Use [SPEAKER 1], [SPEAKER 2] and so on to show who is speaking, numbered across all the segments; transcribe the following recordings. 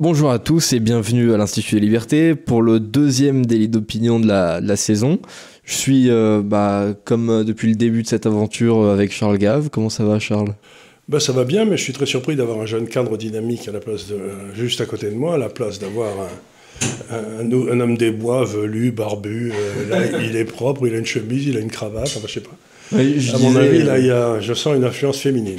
[SPEAKER 1] Bonjour à tous et bienvenue à l'Institut des Libertés pour le deuxième délit d'opinion de la, de la saison. Je suis, euh, bah, comme euh, depuis le début de cette aventure, euh, avec Charles Gave. Comment ça va, Charles?
[SPEAKER 2] Ben, ça va bien, mais je suis très surpris d'avoir un jeune cadre dynamique à la place de, juste à côté de moi, à la place d'avoir un, un- un- un homme des bois velu, barbu. euh, là, il est propre, il a une chemise, il a une cravate, enfin, je sais pas.
[SPEAKER 1] Oui, je
[SPEAKER 2] À mon avis, là, il y a, je sens une influence féminine.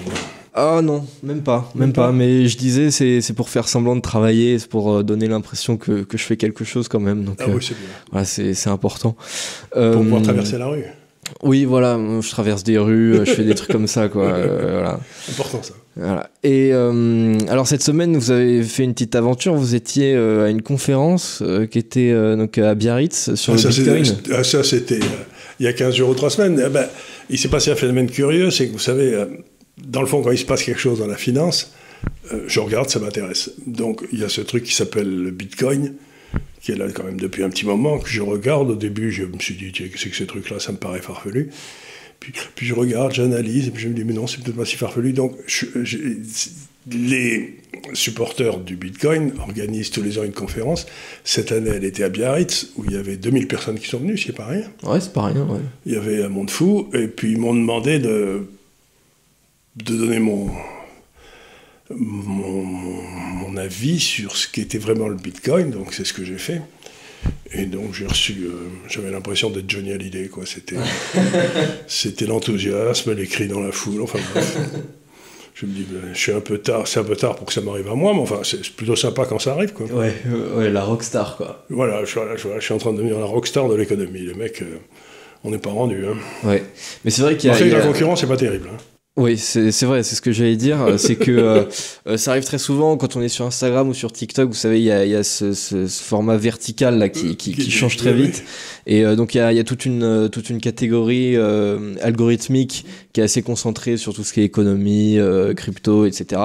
[SPEAKER 1] Ah non, même pas, même
[SPEAKER 2] Même
[SPEAKER 1] pas.
[SPEAKER 2] pas
[SPEAKER 1] Mais je disais, c'est c'est pour faire semblant de travailler, c'est pour euh, donner l'impression que, que je fais quelque chose quand même. Donc
[SPEAKER 2] Ah
[SPEAKER 1] euh,
[SPEAKER 2] oui, c'est bien.
[SPEAKER 1] voilà, c'est c'est important.
[SPEAKER 2] Pour
[SPEAKER 1] Euh,
[SPEAKER 2] pouvoir traverser la rue.
[SPEAKER 1] Oui, voilà, je traverse des rues, euh, je fais des trucs comme ça, quoi. euh, voilà.
[SPEAKER 2] Important, ça.
[SPEAKER 1] Voilà. Et euh, alors cette semaine, vous avez fait une petite aventure. Vous étiez euh, à une conférence euh, qui était euh, donc à Biarritz sur
[SPEAKER 2] Ah,
[SPEAKER 1] le
[SPEAKER 2] ça,
[SPEAKER 1] Bitcoin.
[SPEAKER 2] ah, ça, c'était euh, il y a 15 jours ou 3 semaines. Eh ben, il s'est passé un phénomène curieux, c'est que vous savez, euh, dans le fond, quand il se passe quelque chose dans la finance, euh, je regarde, ça m'intéresse. Donc, il y a ce truc qui s'appelle le Bitcoin, qui est là quand même depuis un petit moment, que je regarde. Au début, je me suis dit, tiens, qu'est-ce que ce truc-là, ça me paraît farfelu. Puis, puis je regarde, j'analyse, et puis je me dis, mais non, c'est peut-être pas si farfelu. Donc, je- je- les supporters du Bitcoin organisent tous les ans une conférence. Cette année, elle était à Biarritz, où il y avait 2000 personnes qui sont venues, c'est pas rien.
[SPEAKER 1] Ouais, c'est pas rien. Ouais.
[SPEAKER 2] Il y avait un monde fou, et puis ils m'ont demandé de, de donner mon, mon, mon avis sur ce qu'était vraiment le Bitcoin, donc c'est ce que j'ai fait. Et donc j'ai reçu, euh, j'avais l'impression d'être Johnny Hallyday, quoi. C'était, c'était l'enthousiasme, les cris dans la foule, enfin bref. Je me dis, ben, je suis un peu tard, c'est un peu tard pour que ça m'arrive à moi, mais enfin c'est plutôt sympa quand ça arrive, quoi.
[SPEAKER 1] Ouais, ouais, la rockstar quoi.
[SPEAKER 2] Voilà, je, voilà, je- voilà, je suis en train de devenir la rockstar de l'économie. Les mecs, euh, on n'est pas rendu. Hein.
[SPEAKER 1] Ouais. Mais c'est vrai qu'il y a.
[SPEAKER 2] Après,
[SPEAKER 1] il y a-
[SPEAKER 2] la concurrence, c'est pas terrible. hein.
[SPEAKER 1] Oui, c'est vrai, c'est ce que j'allais dire. euh, c'est que euh, euh, ça arrive très souvent quand on est sur Instagram ou sur TikTok. Vous savez, il y a, y a ce, ce- ce format vertical là qui, qui, qui change très vite. Et euh, donc il y a, y a toute une euh, toute une catégorie euh, algorithmique qui est assez concentrée sur tout ce qui est économie, euh, crypto, etc.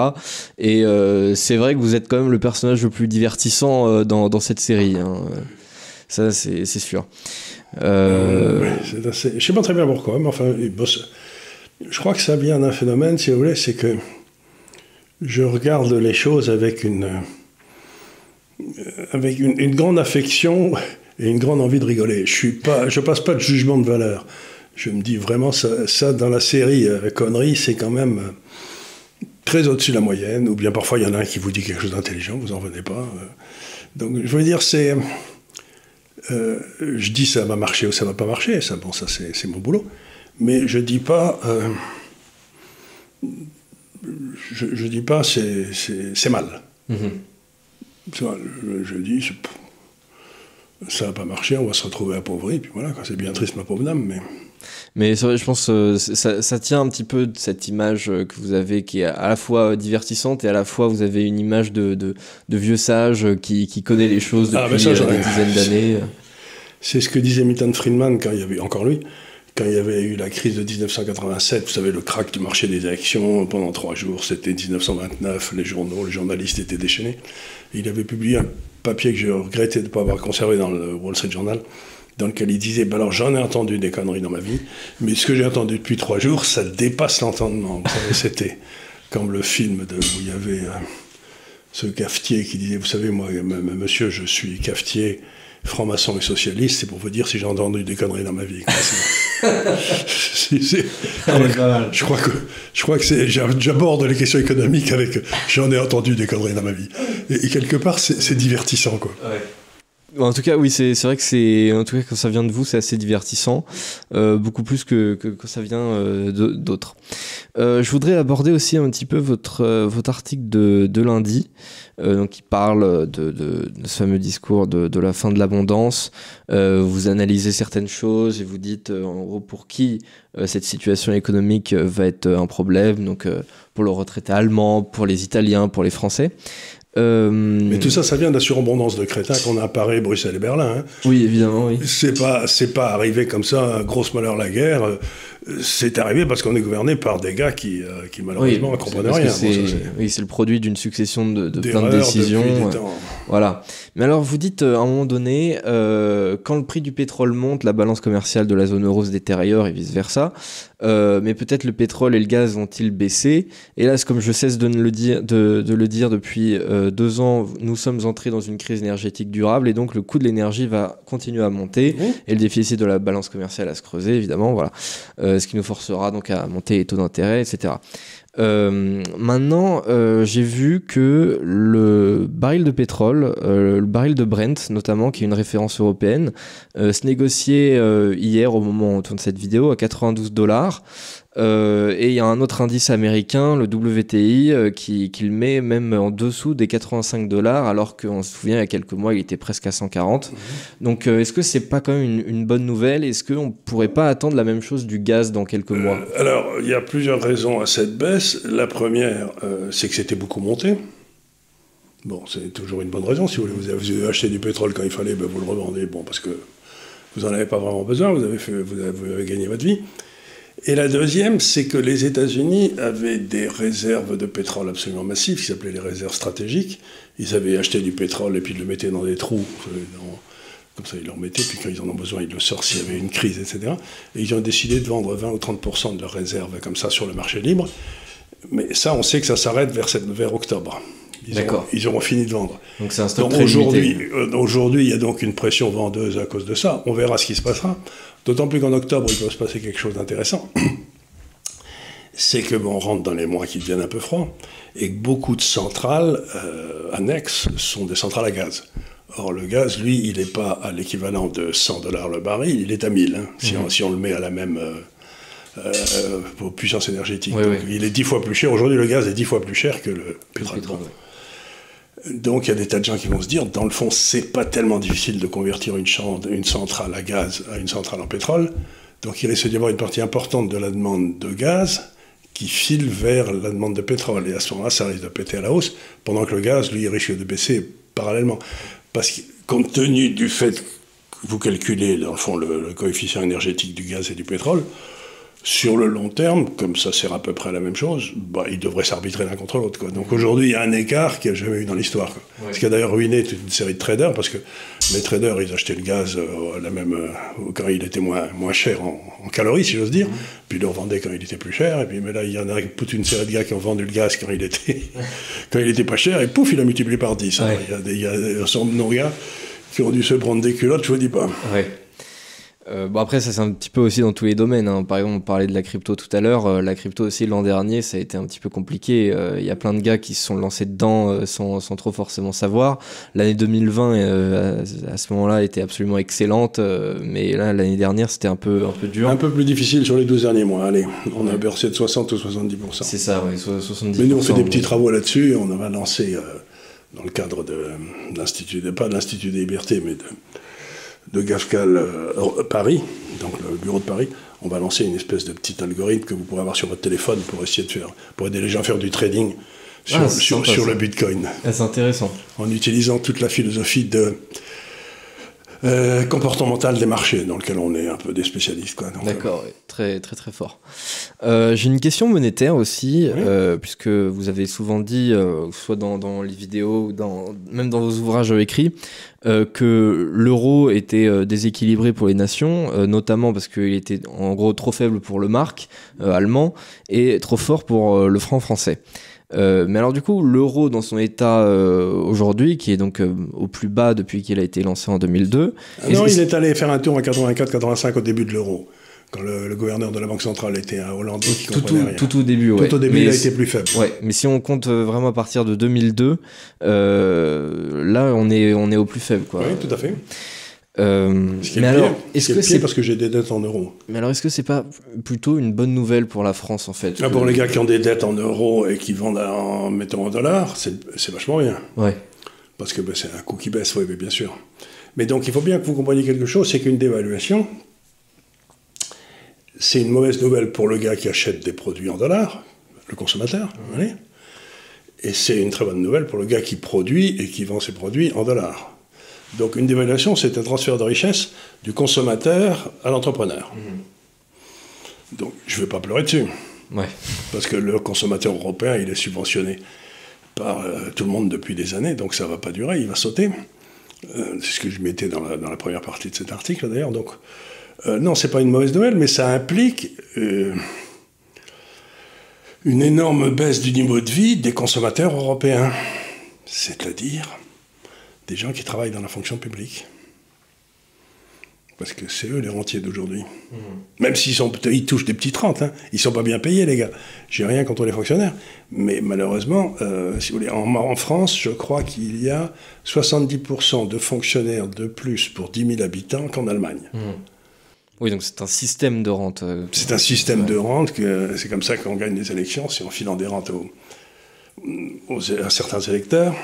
[SPEAKER 1] Et euh, c'est vrai que vous êtes quand même le personnage le plus divertissant euh, dans, dans cette série. hein. Ça, c'est sûr. Euh,
[SPEAKER 2] Ouais, Je sais pas très bien pourquoi, mais enfin, il bosse- je crois que ça vient d'un phénomène, si vous voulez, c'est que je regarde les choses avec une, euh, avec une, grande affection et une grande envie de rigoler. Je suis pas, passe pas de jugement de valeur. Je me dis vraiment ça, dans la série euh, Conneries, c'est quand même euh, très au-dessus de la moyenne. Ou bien parfois il y en a un qui vous dit quelque chose d'intelligent, vous en venez pas. euh. Donc je veux dire, c'est je dis ça va marcher ou ça va pas marcher, ça, bon, ça c'est mon boulot. Mais je dis pas, euh, je, je dis pas c'est mal.
[SPEAKER 1] mhm.
[SPEAKER 2] Je, je dis ça va pas marcher, on va se retrouver appauvri, puis voilà, c'est bien triste ma pauvre dame, mais
[SPEAKER 1] Mais vrai, je pense euh, ça, ça tient un petit peu de cette image euh, que vous avez qui est à la fois divertissante et à la fois vous avez une image de, de, de vieux sage euh, qui, qui connaît les choses depuis
[SPEAKER 2] Ah, ça,
[SPEAKER 1] euh, des dizaines d'années.
[SPEAKER 2] C'est ce que disait Milton Friedman quand il y avait, encore lui, quand il y avait eu la crise de 1987, vous savez, le crack du marché des actions pendant trois jours, c'était 1929, les journaux, les journalistes étaient déchaînés. Il avait publié un papier que je regrettais de ne pas avoir conservé dans le Wall Street Journal, dans lequel il disait, ben alors j'en ai entendu des conneries dans ma vie, mais ce que j'ai entendu depuis trois jours, ça dépasse l'entendement. C'était comme le film où il y avait euh, ce cafetier qui disait, vous savez, moi, monsieur, je suis cafetier, franc-maçon et socialiste, c'est pour vous dire si j'ai entendu des conneries dans ma vie. quoi. C'est- je crois que, je crois que j'aborde les questions économiques avec j'en ai entendu des conneries dans ma vie. Et, et quelque part, c'est, c'est divertissant, quoi.
[SPEAKER 1] En tout cas, oui, c'est vrai que c'est. En tout cas, quand ça vient de vous, c'est assez divertissant. euh, beaucoup plus que, quand ça vient euh, d'autres. Euh, je voudrais aborder aussi un petit peu votre, votre article de, de lundi, qui parle de, ce fameux discours de, de la fin de l'abondance. Vous analysez certaines choses et vous dites, en gros, pour qui cette situation économique va être un problème. Donc, pour le retraité allemand, pour les Italiens, pour les Français. Euh,
[SPEAKER 2] Mais tout ça, ça vient de la surabondance de crétins qu'on a à Paris, Bruxelles et Berlin. hein.
[SPEAKER 1] Oui, évidemment, oui.
[SPEAKER 2] C'est pas, c'est pas arrivé comme ça, grosse malheur la guerre. C'est arrivé parce qu'on est gouverné par des gars qui, euh, qui malheureusement ne
[SPEAKER 1] Oui, que
[SPEAKER 2] rien.
[SPEAKER 1] C'est- oui, c'est le produit d'une succession de, de plein de décisions. euh. Voilà. Mais alors, vous dites euh, à un moment donné, euh, quand le prix du pétrole monte, la balance commerciale de la zone euro se détériore et vice-versa. Euh, mais peut-être le pétrole et le gaz vont-ils baisser là, comme je cesse de le dire, de, le dire depuis deux ans, nous sommes entrés dans une crise énergétique durable et donc le coût de l'énergie va continuer à monter et le déficit de la balance commerciale à se creuser, évidemment. Voilà. Ce qui nous forcera donc à monter les taux d'intérêt, etc. Euh, maintenant, euh, j'ai vu que le baril de pétrole, euh, le baril de Brent notamment, qui est une référence européenne, se négociait hier au moment où on tourne cette vidéo à 92 dollars. Euh, et il y a un autre indice américain, le WTI, euh, qui, qui, le met même en dessous des 85 dollars, alors qu'on se souvient il y a quelques mois, il était presque à 140. Mhm. Donc euh, est-ce que c'est pas quand même une, une bonne nouvelle? Est-ce qu'on pourrait pas attendre la même chose du gaz dans quelques mois?
[SPEAKER 2] Alors, il y a plusieurs raisons à cette baisse. La première, c'est que c'était beaucoup monté. Bon, c'est toujours une bonne raison. Si vous, vous avez acheté du pétrole quand il fallait, ben vous le revendez, bon, parce que vous n'en avez pas vraiment besoin, vous avez, fait, vous avez, vous avez gagné votre vie. Et la deuxième, c'est que les États-Unis avaient des réserves de pétrole absolument massives, qui s'appelaient les réserves stratégiques. Ils avaient acheté du pétrole et puis ils le mettaient dans des trous. comme ça, ils le remettaient, puis quand ils en ont besoin, ils le sortent s'il y avait une crise, etc. Et ils ont décidé de vendre 20 ou 30 de leurs réserves comme ça sur le marché libre. Mais ça, on sait que ça s'arrête vers, vers octobre. Ils auront, ils auront, fini de vendre.
[SPEAKER 1] Donc c'est un stock
[SPEAKER 2] aujourd'hui, euh, aujourd'hui, il y a donc une pression vendeuse à cause de ça. On verra ce qui se passera. D'autant plus qu'en octobre, il peut se passer quelque chose d'intéressant. C'est que bon, on rentre dans les mois qui deviennent un peu froids et que beaucoup de centrales euh, annexes sont des centrales à gaz. Or, le gaz, lui, il n'est pas à l'équivalent de 100 dollars le baril, il est à 1000, hein, si, on, mhm. si, on, le met à la même euh, euh, puissance énergétique. Il est 10 fois plus cher. Aujourd'hui, le gaz est 10 fois plus cher que le pétrole. Donc il y a des tas de gens qui vont se dire, dans le fond, c'est pas tellement difficile de convertir une, une centrale à gaz à une centrale en pétrole. Donc il risque d'y avoir une partie importante de la demande de gaz qui file vers la demande de pétrole. Et à ce moment-là, ça risque de péter à la hausse, pendant que le gaz, lui, risque de baisser parallèlement. Parce que, compte tenu du fait que vous calculez, dans le fond, le coefficient énergétique du gaz et du pétrole, sur le long terme, comme ça sert à peu près à la même chose, bah, ils devraient s'arbitrer l'un contre l'autre. Donc aujourd'hui, il y a un écart qu'il n'y a jamais eu dans l'histoire. Ce qui a d'ailleurs ruiné toute une série de traders, parce que les traders, ils achetaient le gaz euh, la même, euh, quand il était moins, moins cher en, calories, si j'ose dire, mhm. puis ils le revendaient quand il était plus cher. Et puis, mais là, il y en a toute une série de gars qui ont vendu le gaz quand il était, quand il était pas cher, et pouf, il a multiplié par 10. il y a, des, il y a de gars qui ont dû se prendre des culottes, je vous dis pas.
[SPEAKER 1] Euh, bon après ça c'est un petit peu aussi dans tous les domaines. Hein. Par exemple on parlait de la crypto tout à l'heure. Euh, la crypto aussi l'an dernier ça a été un petit peu compliqué. Euh, il y a plein de gars qui se sont lancés dedans sans, sans, trop forcément savoir. L'année 2020 à, ce moment-là était absolument excellente. mais là l'année dernière c'était un peu, un peu dur.
[SPEAKER 2] Un peu plus difficile sur les 12 derniers mois. Allez on a bercé de 60 ou 70%.
[SPEAKER 1] C'est ça oui 70%.
[SPEAKER 2] Mais nous on fait des petits travaux là-dessus on va lancer dans le cadre de l'Institut, pas de l'Institut des libertés mais de de Gafcal euh, Paris, donc le bureau de Paris, on va lancer une espèce de petit algorithme que vous pourrez avoir sur votre téléphone pour essayer de faire, pour aider les gens à faire du trading sur, ah, sur, le Bitcoin.
[SPEAKER 1] Ah, c'est intéressant.
[SPEAKER 2] En utilisant toute la philosophie de euh, comportemental des marchés, dans lequel on est un peu des spécialistes.
[SPEAKER 1] D'accord, euh, très très très fort. Euh, j'ai une question monétaire aussi, puisque vous avez souvent dit, soit dans, les vidéos ou dans, même dans vos ouvrages écrits, que l'euro était déséquilibré pour les nations, notamment parce qu'il était en gros trop faible pour le mark allemand et trop fort pour le franc français. Euh, mais alors du coup, l'euro dans son état euh, aujourd'hui, qui est donc euh, au plus bas depuis qu'il a été lancé en 2002.
[SPEAKER 2] Ah non, il est allé faire un tour en 84-85 au début de l'euro. Quand le, gouverneur de la Banque centrale était un Hollandais qui
[SPEAKER 1] tout, tout, rien. tout, au début,
[SPEAKER 2] ouais. Tout au début, il a été plus faible.
[SPEAKER 1] Ouais, mais si on compte vraiment à partir de 2002, là, on est, on est au plus faible, quoi.
[SPEAKER 2] Oui, tout à fait.
[SPEAKER 1] Euh,
[SPEAKER 2] mais alors, est-ce que c'est parce que j'ai des dettes en euros
[SPEAKER 1] Mais alors, est-ce que c'est pas plutôt une bonne nouvelle pour la France en fait?
[SPEAKER 2] Ah, Pour les gars qui ont des dettes en euros et qui vendent en mettons en dollars, c'est vachement bien.
[SPEAKER 1] Ouais.
[SPEAKER 2] Parce que ben, c'est un coût qui baisse, oui, bien sûr. Mais donc, il faut bien que vous compreniez quelque chose, c'est qu'une dévaluation, c'est une mauvaise nouvelle pour le gars qui achète des produits en dollars, le consommateur, et c'est une très bonne nouvelle pour le gars qui produit et qui vend ses produits en dollars. Donc une dévaluation, c'est un transfert de richesse du consommateur à l'entrepreneur. Donc je ne vais pas pleurer dessus.
[SPEAKER 1] Ouais.
[SPEAKER 2] Parce que le consommateur européen, il est subventionné par euh, tout le monde depuis des années, donc ça va pas durer, il va sauter. Euh, c'est ce que je mettais dans la, dans la, première partie de cet article d'ailleurs. Donc, euh, non, c'est pas une mauvaise nouvelle, mais ça implique euh, une énorme baisse du niveau de vie des consommateurs européens, c'est-à-dire des gens qui travaillent dans la fonction publique. Parce que c'est eux les rentiers d'aujourd'hui. Mmh. Même s'ils sont, ils touchent des petites rentes, hein. ils sont pas bien payés, les gars. J'ai rien contre les fonctionnaires. Mais malheureusement, euh, si vous voulez, en, en, France, je crois qu'il y a 70% de fonctionnaires de plus pour 10 000 habitants qu'en Allemagne. Mmh.
[SPEAKER 1] Oui, donc c'est un système de rente. Euh,
[SPEAKER 2] c'est un système ouais. de rente, que c'est comme ça qu'on gagne les élections, c'est en filant des rentes aux, aux, à certains électeurs.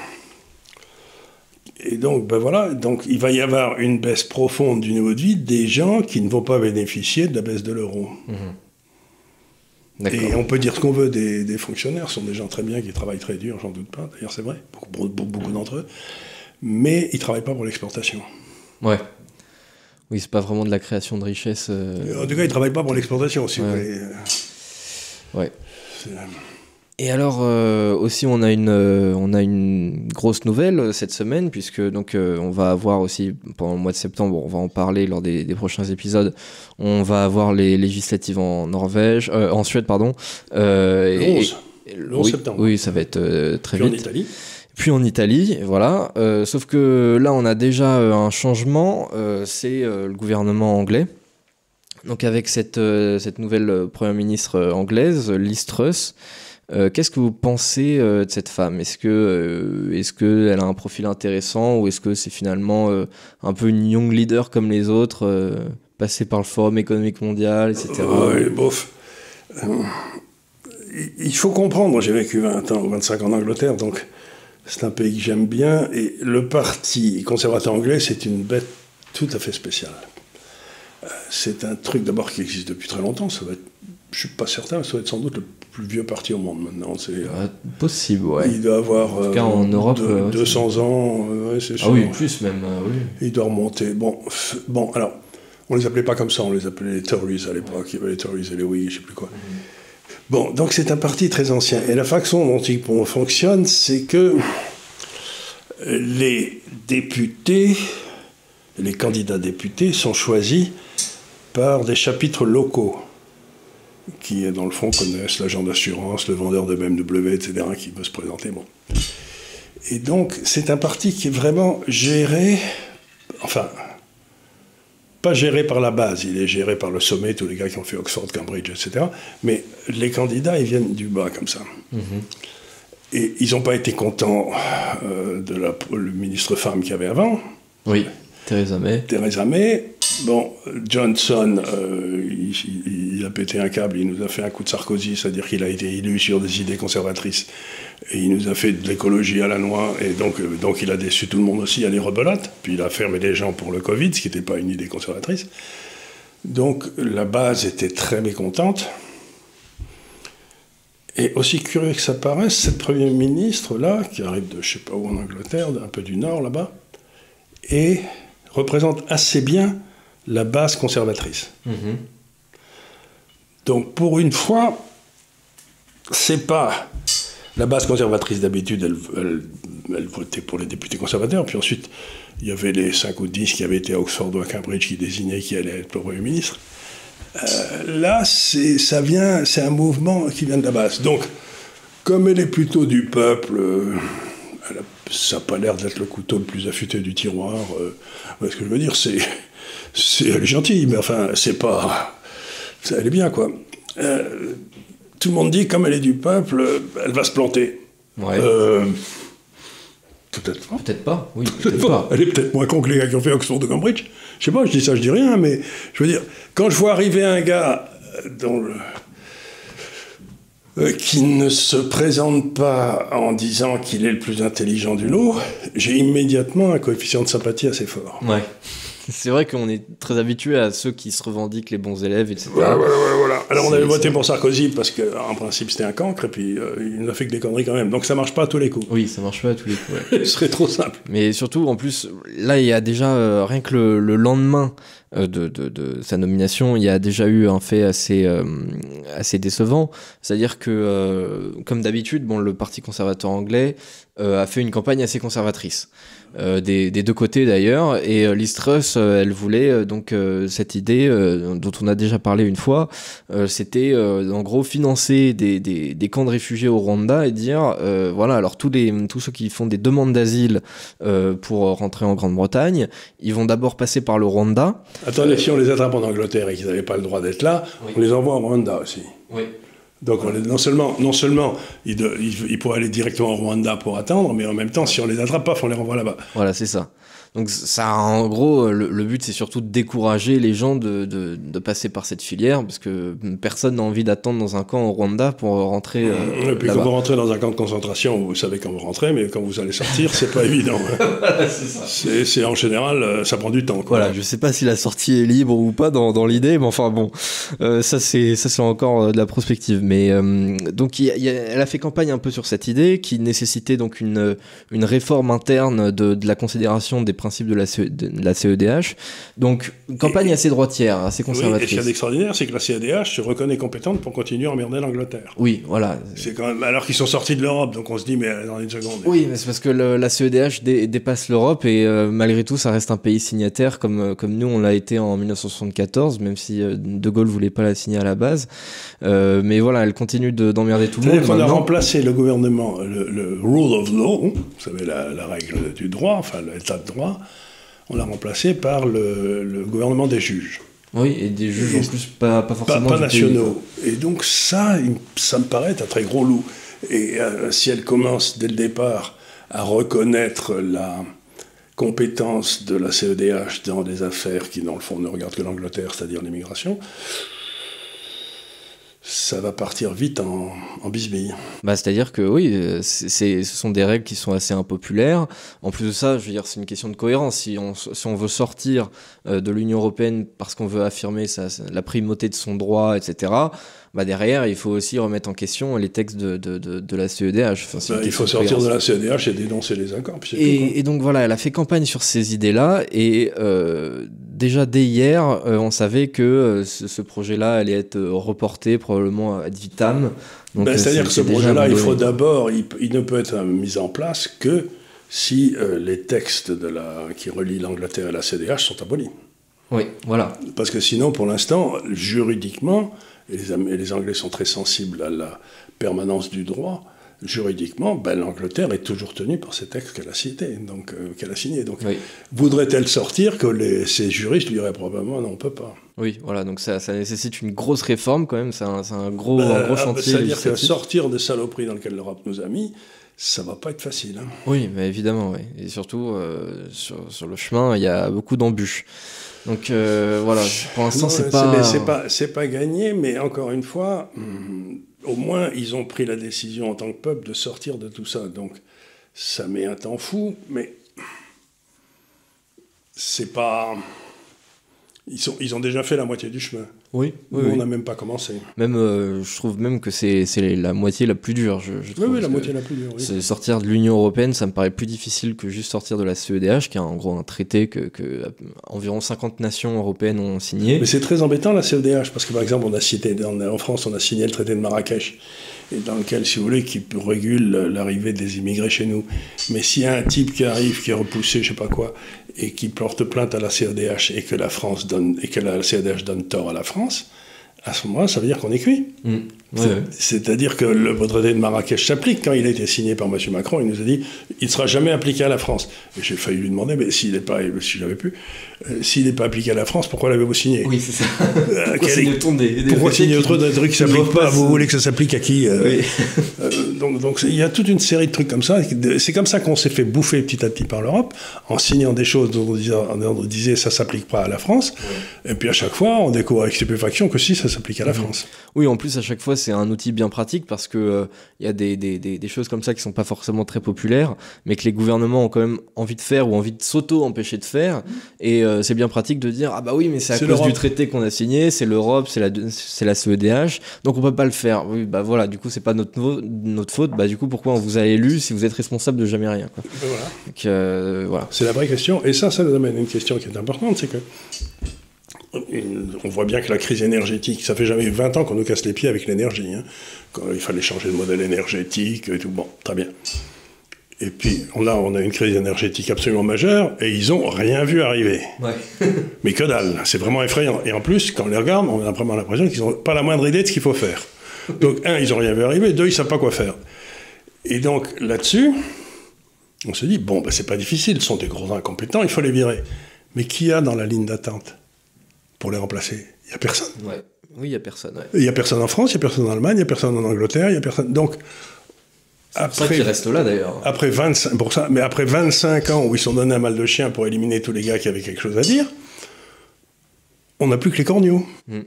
[SPEAKER 2] Et donc, ben voilà, donc il va y avoir une baisse profonde du niveau de vie des gens qui ne vont pas bénéficier de la baisse de l'euro. Mmh. Et on peut dire ce qu'on veut des, des, fonctionnaires, ce sont des gens très bien qui travaillent très dur, j'en doute pas, d'ailleurs c'est vrai, pour, beaucoup d'entre eux, mais ils ne travaillent pas pour l'exportation.
[SPEAKER 1] Ouais. Oui, c'est pas vraiment de la création de richesse. Euh...
[SPEAKER 2] En tout cas, ils ne travaillent pas pour l'exportation, si
[SPEAKER 1] ouais.
[SPEAKER 2] vous voulez.
[SPEAKER 1] Ouais. Et alors euh, aussi on a une euh, on a une grosse nouvelle cette semaine puisque donc euh, on va avoir aussi pendant le mois de septembre on va en parler lors des, des prochains épisodes on va avoir les législatives en Norvège euh, en Suède pardon
[SPEAKER 2] le 11,
[SPEAKER 1] et,
[SPEAKER 2] le 11
[SPEAKER 1] oui,
[SPEAKER 2] septembre
[SPEAKER 1] oui ça va être très
[SPEAKER 2] Puis
[SPEAKER 1] vite
[SPEAKER 2] en Italie
[SPEAKER 1] puis en Italie, voilà. Euh, sauf que là, on a déjà euh, un changement, euh, c'est le gouvernement anglais. Donc avec cette, cette nouvelle première ministre anglaise, Liz Truss, qu'est-ce que vous pensez de cette femme? Est-ce que est-ce qu'elle a un profil intéressant ou est-ce que c'est finalement un peu une young leader comme les autres, passée par le Forum économique mondial, etc.
[SPEAKER 2] Oui, bof. il faut comprendre, j'ai vécu 20 ans ou 25 ans en Angleterre, donc c'est un pays que j'aime bien. Et le parti conservateur anglais, c'est une bête tout à fait spéciale. C'est un truc d'abord qui existe depuis très longtemps. Ça va être, je suis pas certain, ça va être sans doute le plus vieux parti au monde maintenant. C'est
[SPEAKER 1] euh, possible, ouais.
[SPEAKER 2] Il doit avoir
[SPEAKER 1] en, tout cas, en Europe,
[SPEAKER 2] de,
[SPEAKER 1] euh,
[SPEAKER 2] 200 ans. Euh, ouais,
[SPEAKER 1] ah oui, plus même. Euh, oui.
[SPEAKER 2] Il doit remonter. Bon, bon, alors, on les appelait pas comme ça. On les appelait les Tories à l'époque. Il y avait les Tories et les Whigs, je sais plus quoi. Mm -hmm. Bon, donc c'est un parti très ancien. Et la façon dont il fonctionne, c'est que les députés, les candidats députés sont choisis par des chapitres locaux qui, dans le fond, connaissent l'agent d'assurance, le vendeur de BMW, etc., qui peut se présenter. Bon. Et donc, c'est un parti qui est vraiment géré, enfin, pas géré par la base, il est géré par le sommet, tous les gars qui ont fait Oxford, Cambridge, etc. Mais les candidats, ils viennent du bas comme ça. -hmm. Et ils n'ont pas été contents euh, de la le ministre femme qu'il y avait avant.
[SPEAKER 1] Oui, Theresa May.
[SPEAKER 2] Theresa May. Bon, Johnson, euh, il, a pété un câble, il nous a fait un coup de Sarkozy, c'est-à-dire qu'il a été élu sur des idées conservatrices. Et il nous a fait de l'écologie à la noix, et donc, euh, donc il a déçu tout le monde aussi à les rebelotes. Puis il a fermé les gens pour le Covid, ce qui n'était pas une idée conservatrice. Donc la base était très mécontente. Et aussi curieux que ça paraisse, cette première ministre-là, qui arrive de je sais pas où en Angleterre, un peu du nord là-bas, et représente assez bien la base conservatrice. Donc pour une fois, c'est pas la base conservatrice d'habitude, elle, elle, elle, votait pour les députés conservateurs, puis ensuite il y avait les 5 ou 10 qui avaient été à Oxford ou à Cambridge qui désignaient qui allait être le Premier ministre. Euh, là, ça vient, c'est un mouvement qui vient de la base. Donc, comme elle est plutôt du peuple, euh, a, ça n'a pas l'air d'être le couteau le plus affûté du tiroir. Euh, ce que je veux dire, c'est, elle est gentille, mais enfin, c'est pas, elle est bien quoi. Euh, tout le monde dit comme elle est du peuple, elle va se planter.
[SPEAKER 1] Ouais.
[SPEAKER 2] Peut-être pas.
[SPEAKER 1] Peut-être pas, oui.
[SPEAKER 2] Peut pas. pas. Elle est peut-être moins con que les gars qui ont fait Oxford de Cambridge. Je sais pas, je dis ça, je dis rien, mais je veux dire, quand je vois arriver un gars le, euh, qui ne se présente pas en disant qu'il est le plus intelligent du lot, j'ai immédiatement un coefficient de sympathie assez fort.
[SPEAKER 1] Ouais. C'est vrai qu'on est très habitué à ceux qui se revendiquent les bons élèves, etc.
[SPEAKER 2] Voilà, voilà, voilà. Alors on avait voté pour Sarkozy parce qu'en principe c'était un cancre et puis euh, il n'a fait que des conneries quand même. Donc ça marche pas à tous les coups.
[SPEAKER 1] Oui, ça marche pas à tous les coups. Ouais.
[SPEAKER 2] Ce serait trop simple.
[SPEAKER 1] Mais surtout, en plus, là il y a déjà euh, rien que le, le lendemain de, de, sa nomination, il y a déjà eu un fait assez, assez décevant. C'est-à-dire que, comme d'habitude, bon, le Parti conservateur anglais a fait une campagne assez conservatrice. Euh, des, deux côtés d'ailleurs. Et euh, Liz Truss, euh, elle voulait donc cette idée dont on a déjà parlé une fois, c'était en gros financer des, des, camps de réfugiés au Rwanda et dire voilà alors tous les tous ceux qui font des demandes d'asile pour rentrer en Grande-Bretagne, ils vont d'abord passer par le Rwanda.
[SPEAKER 2] Attendez, si on les attrape en Angleterre et qu'ils n'avaient pas le droit d'être là, on les envoie au Rwanda aussi.
[SPEAKER 1] Oui.
[SPEAKER 2] Donc non seulement, non seulement il, il, pourrait aller directement au Rwanda pour attendre, mais en même temps, si on les attrape pas, on les renvoie là-bas.
[SPEAKER 1] Voilà, c'est ça. Donc ça, en gros, le, but c'est surtout de décourager les gens de, de, de, passer par cette filière, parce que personne n'a envie d'attendre dans un camp au Rwanda pour rentrer. Euh,
[SPEAKER 2] et puis quand vous rentrez dans un camp de concentration, vous savez quand vous rentrez, mais quand vous allez sortir, c'est pas évident. Hein. c'est en général, euh, ça prend du temps. Quoi.
[SPEAKER 1] Voilà, je sais pas si la sortie est libre ou pas dans, dans l'idée, mais enfin bon, euh, ça c'est ça c'est encore euh, de la prospective. Mais donc il y a, elle a fait campagne un peu sur cette idée qui nécessitait donc une une réforme interne de, de la considération des principe de la, de la CEDH. Donc, campagne assez droitière, assez conservatrice.
[SPEAKER 2] et ce qui est extraordinaire, c'est que la CEDH se reconnaît compétente pour continuer à emmerder l'Angleterre.
[SPEAKER 1] Oui, voilà.
[SPEAKER 2] C'est quand même, alors qu'ils sont sortis de l'Europe, donc on se dit, mais dans une seconde.
[SPEAKER 1] Oui, mais c'est parce que la CEDH dépasse l'Europe et euh, malgré tout, ça reste un pays signataire comme, euh, comme nous, on l'a été en 1974, même si euh, De Gaulle voulait pas la signer à la base. mais voilà, elle continue d'emmerder tout le monde.
[SPEAKER 2] On a remplacé le gouvernement, le, rule of law, vous savez, la, la règle du droit, enfin l'état de droit, on l'a remplacé par le, gouvernement des juges.
[SPEAKER 1] Oui, et des juges en plus pas, pas forcément
[SPEAKER 2] pas, nationaux. Et donc ça, ça me paraît un très gros loup. Et euh, si elle commence dès le départ à reconnaître la compétence de la CEDH dans des affaires qui, dans le fond, ne regardent que l'Angleterre, c'est-à-dire l'immigration, ça va partir vite en, en bisbille.
[SPEAKER 1] Bah, C'est-à-dire que oui, euh, ce sont des règles qui sont assez impopulaires. En plus de ça, je veux dire, c'est une question de cohérence. Si on, si on veut sortir euh, de l'Union européenne parce qu'on veut affirmer la primauté de son droit, etc., bah derrière, il faut aussi remettre en question les textes de, de, de, la CEDH.
[SPEAKER 2] Enfin, bah, il faut sortir de la CEDH et dénoncer les accords.
[SPEAKER 1] Et, et, donc voilà, elle a fait campagne sur ces idées-là, et euh, déjà dès hier, euh, on savait que euh, ce, projet-là allait être reporté probablement ad vitam.
[SPEAKER 2] Ben, c'est-à-dire que ce projet-là, il faut d'abord, il, ne peut être mis en place que si les textes de la, qui relient l'Angleterre et la CEDH sont abolis.
[SPEAKER 1] Oui, voilà.
[SPEAKER 2] Parce que sinon, pour l'instant, juridiquement, et les, Anglais sont très sensibles à la permanence du droit, juridiquement, ben, l'Angleterre est toujours tenue par ces textes qu'elle a cités, donc euh, qu'elle a signés. Donc, voudrait-elle sortir que les, ces juristes lui diraient probablement non, on peut pas.
[SPEAKER 1] Oui, voilà, donc ça, ça nécessite une grosse réforme quand même, c'est un, un, gros, ben, gros chantier.
[SPEAKER 2] C'est-à-dire que sortir des saloperies dans lesquelles l'Europe nous a mis, ça va pas être facile. Hein.
[SPEAKER 1] Oui, mais évidemment, oui. Et surtout, euh, sur, sur, le chemin, il y a beaucoup d'embûches. Donc euh, voilà, pour l'instant, c'est pas...
[SPEAKER 2] C'est pas, pas gagné, mais encore une fois, hmm, au moins, ils ont pris la décision en tant que peuple de sortir de tout ça. Donc, ça met un temps fou, mais c'est pas... Ils, sont, ils ont déjà fait la moitié du chemin.
[SPEAKER 1] Oui,
[SPEAKER 2] on n'a même pas commencé.
[SPEAKER 1] Même, euh, je trouve même que c'est la moitié la plus dure. Je,
[SPEAKER 2] oui, oui, la moitié la plus dure.
[SPEAKER 1] Oui. Sortir de l'Union européenne, ça me paraît plus difficile que juste sortir de la CEDH, qui est en gros un traité que, que environ 50 nations européennes ont signé.
[SPEAKER 2] Mais c'est très embêtant la CEDH, parce que par exemple, on a cité, en France, on a signé le traité de Marrakech, et dans lequel, si vous voulez, qui régule l'arrivée des immigrés chez nous. Mais s'il y a un type qui arrive, qui est repoussé, je sais pas quoi, et qui porte plainte à la CEDH et que la France donne tort à la France, à ce moment-là, ça veut dire qu'on est cuit.
[SPEAKER 1] Mmh.
[SPEAKER 2] C'est-à-dire que le traité de Marrakech s'applique. Quand il a été signé par M. Macron, il nous a dit il ne sera jamais appliqué à la France. Et j'ai failli lui demander mais s'il n'est pas, si j'avais pu, euh, s'il n'est pas appliqué à la France, pourquoi l'avez-vous signé?
[SPEAKER 1] Oui, c'est ça. Euh, pourquoi signer
[SPEAKER 2] Pourquoi signer autre des trucs qui ne s'appliquent pas? Vous voulez que ça s'applique à qui euh, oui. Donc, donc il y a toute une série de trucs comme ça. C'est comme ça qu'on s'est fait bouffer petit à petit par l'Europe, en signant des choses dont on disait, on disait ça s'applique pas à la France. Et puis à chaque fois, on découvre avec stupéfaction que si, ça s'applique à la. France.
[SPEAKER 1] Oui, en plus, à chaque fois, c'est un outil bien pratique parce que il euh, y a des, des, des, choses comme ça qui sont pas forcément très populaires, mais que les gouvernements ont quand même envie de faire ou envie de s'auto-empêcher de faire. Et euh, c'est bien pratique de dire ah bah oui, mais c'est à cause du traité qu'on a signé, c'est l'Europe, c'est la la CEDH, donc on peut pas le faire. Oui, bah voilà, du coup c'est pas notre notre faute. Bah du coup pourquoi on vous a élu si vous êtes responsable de jamais rien quoi?
[SPEAKER 2] Voilà. Euh, voilà. C'est la vraie question. Et ça, ça nous amène à une question qui est importante, c'est que on voit bien que la crise énergétique, ça fait jamais 20 ans qu'on nous casse les pieds avec l'énergie. Hein. Quand il fallait changer de modèle énergétique et tout. Bon, très bien. Et puis on a, on a une crise énergétique absolument majeure et ils n'ont rien vu arriver. Mais que dalle, c'est vraiment effrayant. Et en plus, quand on les regarde, on a vraiment l'impression qu'ils n'ont pas la moindre idée de ce qu'il faut faire. Donc, un, ils n'ont rien vu arriver, deux, ils ne savent pas quoi faire. Et donc là-dessus, on se dit, bon, ben, c'est pas difficile, ce sont des gros incompétents, il faut les virer. Mais qui a dans la ligne d'attente? Pour les remplacer Il n'y a personne.
[SPEAKER 1] Oui, il n'y a personne.
[SPEAKER 2] Il n'y a personne en France, il n'y a personne en Allemagne, il n'y a personne en Angleterre, il n'y a personne. Donc,
[SPEAKER 1] après, reste là d'ailleurs.
[SPEAKER 2] Après 25, pour ça, mais après 25 ans où ils sont donnés un mal de chien pour éliminer tous les gars qui avaient quelque chose à dire, on n'a plus que les corneaux.
[SPEAKER 1] Mmh.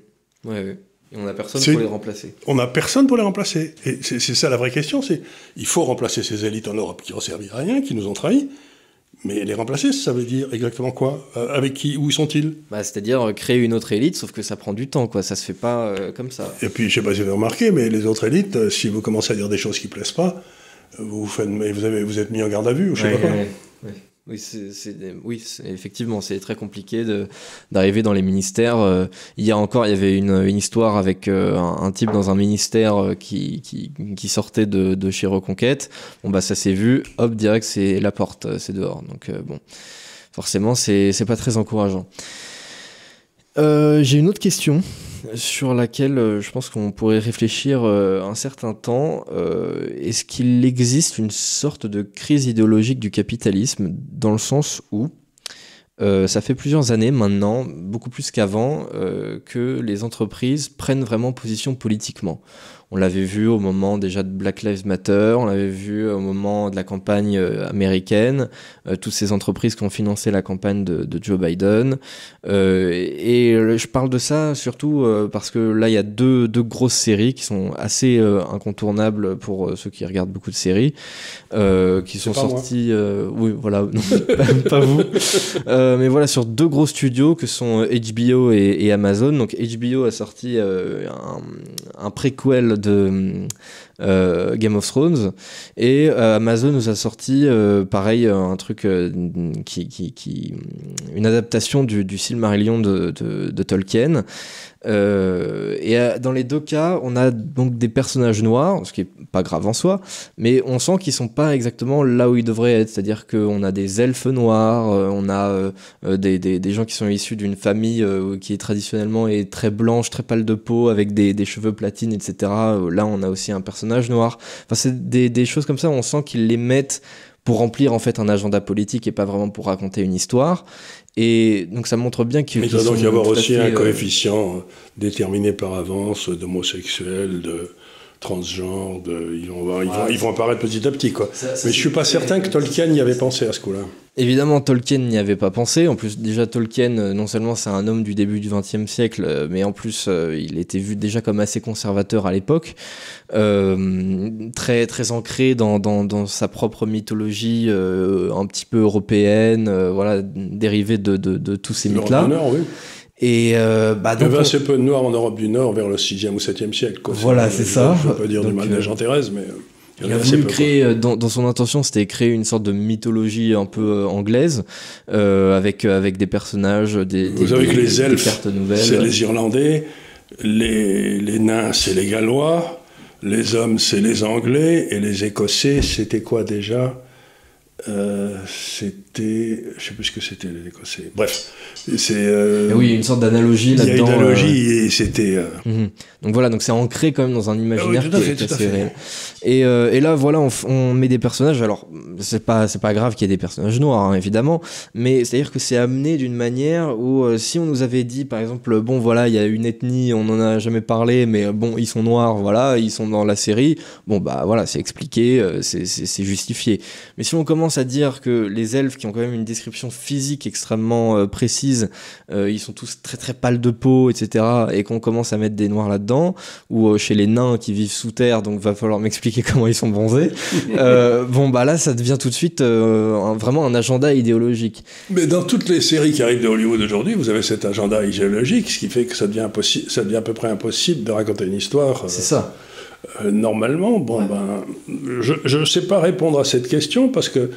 [SPEAKER 1] Ouais, Et on n'a personne pour les remplacer.
[SPEAKER 2] On n'a personne pour les remplacer. Et c'est ça la vraie question, c'est il faut remplacer ces élites en Europe qui n'ont servi à rien, qui nous ont trahis. Mais les remplacer, ça veut dire exactement quoi? Euh, Avec qui? Où sont-ils?
[SPEAKER 1] Bah, C'est-à-dire euh, créer une autre élite, sauf que ça prend du temps, quoi. Ça se fait pas euh, comme ça.
[SPEAKER 2] Et puis, je sais pas si vous avez remarqué, mais les autres élites, si vous commencez à dire des choses qui plaisent pas, vous, faites, vous, avez, vous êtes mis en garde à vue, ou je sais pas quoi.
[SPEAKER 1] Oui, c'est, oui effectivement, c'est très compliqué d'arriver dans les ministères. Euh, il y a encore, il y avait une, une histoire avec euh, un, type dans un ministère euh, qui, qui, qui sortait de, de, chez Reconquête. Bon, bah, ça s'est vu, hop, direct, c'est la porte, c'est dehors. Donc, bon, forcément, c'est pas très encourageant. J'ai une autre question sur laquelle euh, je pense qu'on pourrait réfléchir euh, un certain temps. Euh, est-ce qu'il existe une sorte de crise idéologique du capitalisme dans le sens où ça fait plusieurs années maintenant, beaucoup plus qu'avant, que les entreprises prennent vraiment position politiquement? On l'avait vu au moment déjà de Black Lives Matter, on l'avait vu au moment de la campagne euh, américaine, euh, toutes ces entreprises qui ont financé la campagne de, Joe Biden. Euh, et, je parle de ça surtout parce que là, il y a deux, deux grosses séries qui sont assez incontournables pour ceux qui regardent beaucoup de séries, qui sont sorties... oui, voilà, pas, vous. mais voilà, sur deux gros studios que sont HBO et, Amazon. Donc HBO a sorti un, un préquel de Game of Thrones et euh, Amazon nous a sorti euh, pareil un truc qui, qui, une adaptation du, du Silmarillion de, de, Tolkien euh, et euh, dans les deux cas, on a donc des personnages noirs, ce qui est pas grave en soi, mais on sent qu'ils sont pas exactement là où ils devraient être. C'est-à-dire qu'on a des elfes noirs, euh, on a des, des, des, gens qui sont issus d'une famille qui est traditionnellement est très blanche, très pâle de peau, avec des, des cheveux platines, etc. Là, on a aussi un personnage noir. Enfin, c'est des, des choses comme ça, on sent qu'ils les mettent pour remplir en fait un agenda politique et pas vraiment pour raconter une histoire. Et donc ça montre bien qu'il
[SPEAKER 2] il doit donc y avoir aussi un euh, coefficient euh, déterminé par avance d'homosexuels, de transgenres, de... ils, vont, ils, vont, ils vont apparaître petit à petit. Quoi. Mais je suis pas certain que Tolkien y avait pensé à ce coup-là.
[SPEAKER 1] Évidemment, Tolkien n'y avait pas pensé. En plus, déjà, Tolkien, euh, non seulement c'est un homme du début du XXe siècle, euh, mais en plus, euh, il était vu déjà comme assez conservateur à l'époque, très très ancré dans, dans, dans sa propre mythologie, un petit peu européenne, voilà, dérivée de, de, de tous ces mythes-là.
[SPEAKER 2] Oui.
[SPEAKER 1] Et
[SPEAKER 2] bah, donc, il y avait assez peu de Noirs en Europe du Nord vers le 6e ou 7e siècle. Quoi.
[SPEAKER 1] Voilà, c'est ça.
[SPEAKER 2] Je ne veux pas dire du mal de Jean-Thérèse, mais...
[SPEAKER 1] Il a voulu créer, euh, dans, dans, son intention, c'était créer une sorte de mythologie un peu euh, anglaise, euh, avec, avec des personnages, des,
[SPEAKER 2] Vous
[SPEAKER 1] des,
[SPEAKER 2] savez que les elfes, c'est les Irlandais, les, les nains, c'est les Gallois, les hommes, c'est les Anglais, et les Écossais, c'était quoi déjà? Euh, c'était, je sais plus ce que c'était les Écossais. Bref, c'est. Euh,
[SPEAKER 1] oui, une sorte d'analogie là-dedans.
[SPEAKER 2] Il y a une analogie euh. et c'était.
[SPEAKER 1] Mhm. Donc voilà, donc c'est ancré quand même dans un imaginaire ah oui, qui, est, réel. Et, et, là, voilà, on, on, met des personnages. Alors, c'est pas, c'est pas grave qu'il y ait des personnages noirs, hein, évidemment, mais c'est-à-dire que c'est amené d'une manière où, si on nous avait dit, par exemple, bon, voilà, il y a une ethnie, on en a jamais parlé, mais bon, ils sont noirs, voilà, ils sont dans la série. Bon, bah voilà, c'est expliqué, c'est justifié. Mais si on commence à dire que les elfes, qui ont quand même une description physique extrêmement euh, précise, euh, ils sont tous très très pâles de peau, etc., et qu'on commence à mettre des noirs là-dedans, ou euh, chez les nains qui vivent sous terre, donc va falloir m'expliquer comment ils sont bronzés. bon, bah là, ça devient tout de suite vraiment un agenda idéologique.
[SPEAKER 2] Mais dans toutes les séries qui arrivent de Hollywood aujourd'hui, vous avez cet agenda idéologique, ce qui fait que ça devient, ça devient à peu près impossible de raconter une histoire.
[SPEAKER 1] C'est ça.
[SPEAKER 2] Euh, normalement, bon, ben, je ne sais pas répondre à cette question parce que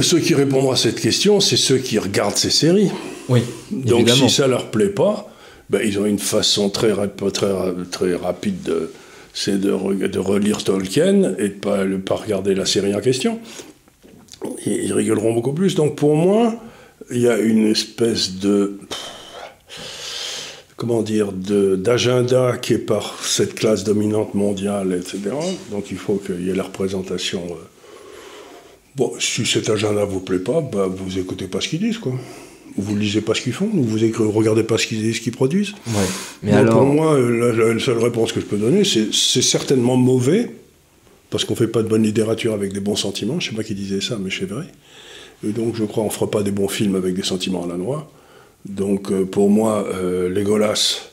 [SPEAKER 2] ceux qui répondront à cette question, c'est ceux qui regardent ces séries.
[SPEAKER 1] Oui.
[SPEAKER 2] Donc si ça leur plaît pas, ben, ils ont une façon très, très, très rapide de, c'est de, de, relire Tolkien et de pas, pas regarder la série en question. Ils, ils rigoleront beaucoup plus. Donc pour moi, il y a une espèce de comment dire, d'agenda qui est par cette classe dominante mondiale, etc. Donc il faut qu'il y ait la représentation. Euh. Bon, si cet agenda vous plaît pas, bah, vous écoutez pas ce qu'ils disent, quoi. Vous lisez pas ce qu'ils font, ou vous regardez pas ce qu'ils produisent.
[SPEAKER 1] Ouais. Mais alors...
[SPEAKER 2] Pour moi, la, seule réponse que je peux donner, c'est certainement mauvais, parce qu'on fait pas de bonne littérature avec des bons sentiments. Je sais pas qui disait ça, mais c'est vrai. Et donc je crois qu'on fera pas des bons films avec des sentiments à la noix. Donc euh, pour moi, euh, Legolas,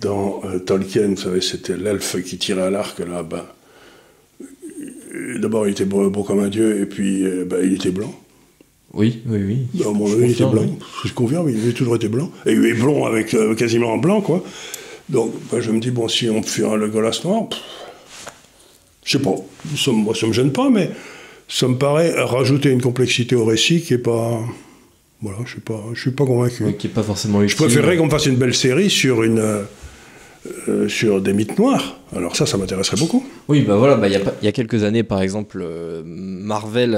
[SPEAKER 2] dans euh, Tolkien, vous savez, c'était l'elfe qui tirait à l'arc, là, ben, d'abord il était beau, comme un dieu, et puis ben, il était blanc.
[SPEAKER 1] Oui, oui, oui.
[SPEAKER 2] Non, mon il était blanc, je confirme, il a toujours été blanc. Et il est blond avec quasiment en blanc, quoi. Donc ben, je me dis, bon, si on fait un Legolas noir, je sais pas, ça, moi ça me gêne pas, mais ça me paraît rajouter une complexité au récit qui est pas... Voilà, je ne suis, pas convaincu.
[SPEAKER 1] qui est pas forcément utile.
[SPEAKER 2] Je préférerais qu'on fasse une belle série sur, une, euh, euh, sur des mythes noirs. Alors ça, ça m'intéresserait beaucoup.
[SPEAKER 1] Oui, bah voilà, bah, il y, a quelques années, par exemple, euh, Marvel,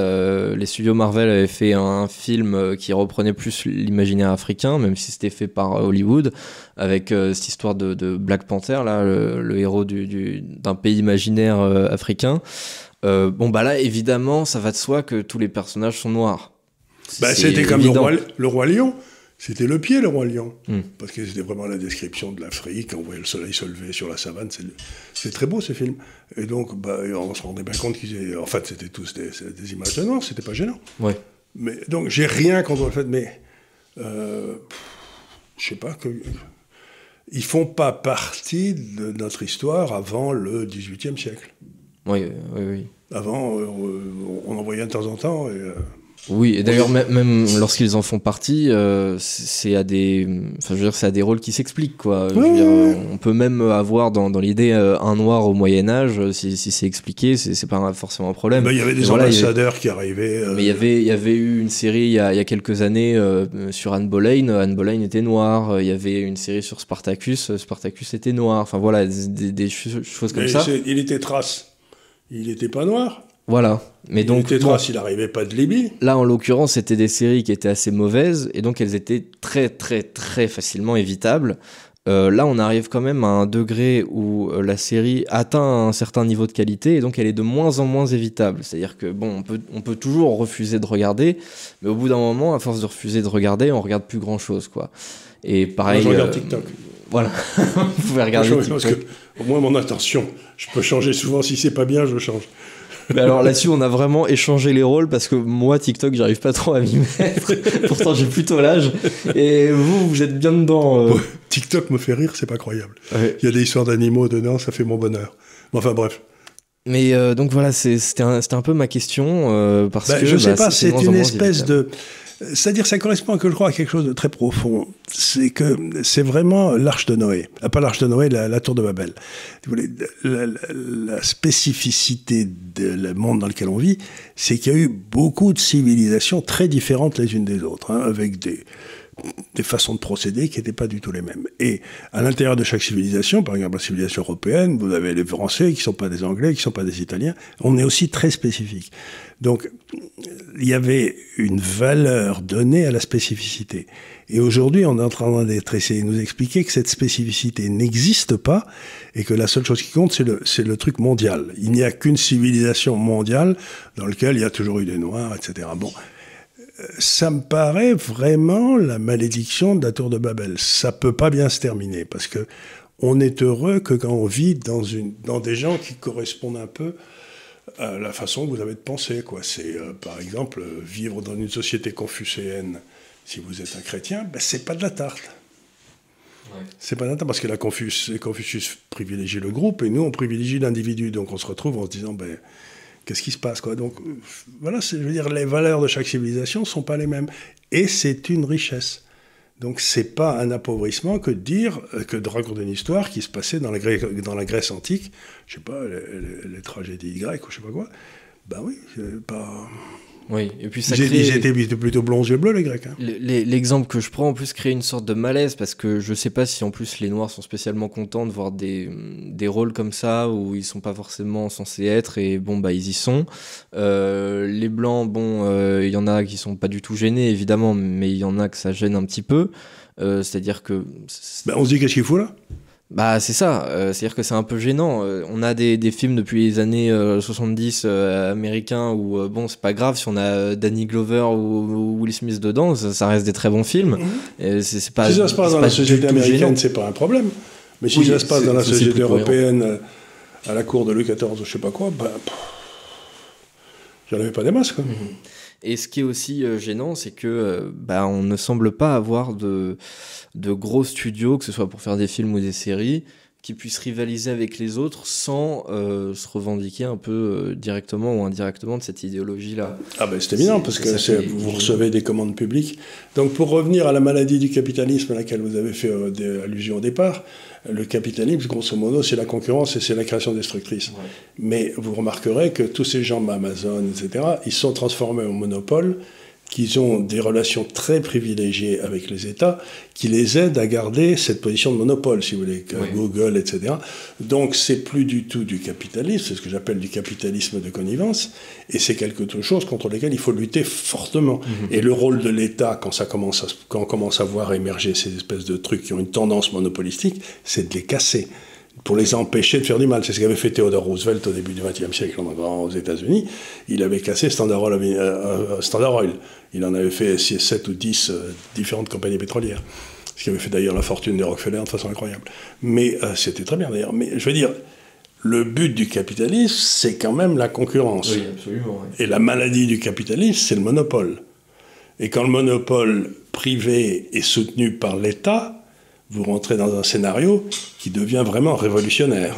[SPEAKER 1] les studios Marvel avaient fait un film qui reprenait plus l'imaginaire africain, même si c'était fait par Hollywood, avec cette histoire de, Black Panther, là, le, héros d'un du, pays imaginaire africain. bon, bah là, évidemment, ça va de soi que tous les personnages sont noirs.
[SPEAKER 2] Bah, c'était comme le roi, lion. C'était le pied, le roi lion. Hmm. Parce que c'était vraiment la description de l'Afrique. On voyait le soleil se lever sur la savane. C'est très beau, ces films. Et donc, bah, on se rendait bien compte qu'ils étaient. En fait, c'était tous des, images de noir. C'était pas gênant.
[SPEAKER 1] Ouais.
[SPEAKER 2] Mais, donc, j'ai rien contre le fait. Mais. Euh, je sais pas. Que, ils font pas partie de notre histoire avant le XVIIIe siècle.
[SPEAKER 1] Oui, oui, oui.
[SPEAKER 2] Avant, euh, on en voyait de temps en temps. Et, euh,
[SPEAKER 1] oui, et d'ailleurs, même lorsqu'ils en font partie, euh, c'est à des, enfin, je veux dire, c'est à des rôles qui s'expliquent, quoi. on peut même avoir dans, dans l'idée euh, un noir au Moyen Âge, euh, si, si c'est expliqué, c'est pas forcément un problème.
[SPEAKER 2] Bah, il y avait des ambassadeurs qui arrivaient.
[SPEAKER 1] Mais il y avait, il y avait eu une série il y a, il y a quelques années sur Anne Boleyn. Anne Boleyn était noire. Il y avait une série sur Spartacus. Spartacus était noir. Enfin voilà, des, des choses comme ça.
[SPEAKER 2] Il était trace. Il n'était pas noir.
[SPEAKER 1] Voilà. Mais donc,
[SPEAKER 2] il était s'il n'arrivait pas de Libye.
[SPEAKER 1] Là, en l'occurrence, c'était des séries qui étaient assez mauvaises et donc elles étaient très, très, très facilement évitables. Euh, là, on arrive quand même à un degré où euh, la série atteint un certain niveau de qualité et donc elle est de moins en moins évitable. C'est-à-dire que bon, on peut, on peut toujours refuser de regarder, mais au bout d'un moment, à force de refuser de regarder, on regarde plus grand-chose, quoi. Et pareil.
[SPEAKER 2] Moi, je regarde euh, TikTok.
[SPEAKER 1] Voilà, vous pouvez regarder TikTok. Parce que,
[SPEAKER 2] au moins, mon attention, je peux changer souvent. Si c'est pas bien, je change.
[SPEAKER 1] Mais alors là-dessus, on a vraiment échangé les rôles parce que moi, TikTok, j'arrive pas trop à m'y mettre. Pourtant, j'ai plutôt l'âge. Et vous, vous êtes bien dedans. Euh.
[SPEAKER 2] TikTok me fait rire, c'est pas croyable. Il y a des histoires d'animaux dedans, ça fait mon bonheur. Enfin bref.
[SPEAKER 1] Mais euh, donc voilà, c'était un, un, peu ma question. Euh, parce bah, que,
[SPEAKER 2] je sais bah, pas, c'est une espèce de. C'est-à-dire, ça correspond, que je crois, à quelque chose de très profond. C'est que c'est vraiment l'arche de Noé. Ah, pas l'arche de Noé, la, tour de Babel. La, la, spécificité du monde dans lequel on vit, c'est qu'il y a eu beaucoup de civilisations très différentes les unes des autres, hein, avec des, des façons de procéder qui n'étaient pas du tout les mêmes. Et à l'intérieur de chaque civilisation, par exemple la civilisation européenne, vous avez les Français qui ne sont pas des Anglais, qui ne sont pas des Italiens, on est aussi très spécifique. Donc il y avait une valeur donnée à la spécificité. Et aujourd'hui, on est en train d'être essayé de nous expliquer que cette spécificité n'existe pas et que la seule chose qui compte, c'est le, le truc mondial. Il n'y a qu'une civilisation mondiale dans laquelle il y a toujours eu des Noirs, etc. Bon, ça me paraît vraiment la malédiction de la tour de Babel. Ça peut pas bien se terminer parce que on est heureux que quand on vit dans, une, dans des gens qui correspondent un peu à la façon que vous avez de penser. Quoi. C'est, euh, par exemple, vivre dans une société confucéenne, si vous êtes un chrétien, ben, c'est pas de la tarte. C'est pas de la tarte parce que la Confucius, Confucius privilégie le groupe et nous, on privilégie l'individu. Donc on se retrouve en se disant, ben, qu'est-ce qui se passe quoi Donc voilà, je veux dire, les valeurs de chaque civilisation ne sont pas les mêmes. Et c'est une richesse. Donc c'est pas un appauvrissement que de dire, euh, que de raconter une histoire qui se passait dans la, Grèce, antique, je sais pas, les, tragédies grecques ou je sais pas quoi. Ben oui, pas...
[SPEAKER 1] Oui, et puis ça crée...
[SPEAKER 2] étaient plutôt blonds yeux bleus, les Grecs. hein.
[SPEAKER 1] L'exemple que je prends en plus crée une sorte de malaise parce que je sais pas si en plus les Noirs sont spécialement contents de voir des, des rôles comme ça où ils sont pas forcément censés être et bon bah ils y sont. Euh, les Blancs, bon, euh, il y en a qui sont pas du tout gênés évidemment, mais il y en a que ça gêne un petit peu. Euh, C'est-à-dire que
[SPEAKER 2] Ben, on se dit qu'est-ce qu'il faut là?
[SPEAKER 1] Bah c'est ça, euh, c'est-à-dire que c'est un peu gênant. Euh, on a des, des films depuis les années euh, 70 euh, américains où bon c'est pas grave si on a Danny Glover ou, ou Will Smith dedans, ça, ça reste des très bons films. Et c'est c'est pas.
[SPEAKER 2] Si ça se passe dans la société américaine, c'est pas un problème. Mais si
[SPEAKER 1] Oui,
[SPEAKER 2] ça se passe dans la société européenne, à la cour de Louis XIV ou je sais pas quoi, ben. pff, J'en avais pas des masses, quoi.
[SPEAKER 1] Et ce qui est aussi euh, gênant, c'est que euh, bah, on ne semble pas avoir de, de gros studios, que ce soit pour faire des films ou des séries, qui puissent rivaliser avec les autres sans euh, se revendiquer un peu euh, directement ou indirectement de cette idéologie-là.
[SPEAKER 2] Ah ben c'est évident, parce que
[SPEAKER 1] qui
[SPEAKER 2] vous recevez des commandes publiques. Donc pour revenir à la maladie du capitalisme à laquelle vous avez fait euh, des- allusion au départ, le capitalisme, grosso modo, c'est la concurrence et c'est la création destructrice. Mais vous remarquerez que tous ces gens, Amazon, etc., ils sont transformés en monopole, qu'ils ont des relations très privilégiées avec les États, qui les aident à garder cette position de monopole, si vous voulez,
[SPEAKER 1] Oui.
[SPEAKER 2] Google, etc. Donc c'est plus du tout du capitalisme, c'est ce que j'appelle du capitalisme de connivence, et c'est quelque chose contre lequel il faut lutter fortement. Et le rôle de l'État, quand, ça commence à, se- quand on commence à voir émerger ces espèces de trucs qui ont une tendance monopolistique, c'est de les casser pour les empêcher de faire du mal. C'est ce qu'avait fait Theodore Roosevelt au début du XXe siècle en- aux États-Unis. Il avait cassé Standard Oil. euh, euh, Standard Oil. Il en avait fait 7 ou 10 euh, différentes compagnies pétrolières. Ce qui avait fait d'ailleurs la fortune des Rockefeller de façon incroyable. Mais euh, c'était très bien d'ailleurs. Mais je veux dire, le but du capitalisme, c'est quand même la concurrence.
[SPEAKER 1] absolument.
[SPEAKER 2] Et la maladie du capitalisme, c'est le monopole. Et quand le monopole privé est soutenu par l'État, vous rentrez dans un scénario qui devient vraiment révolutionnaire.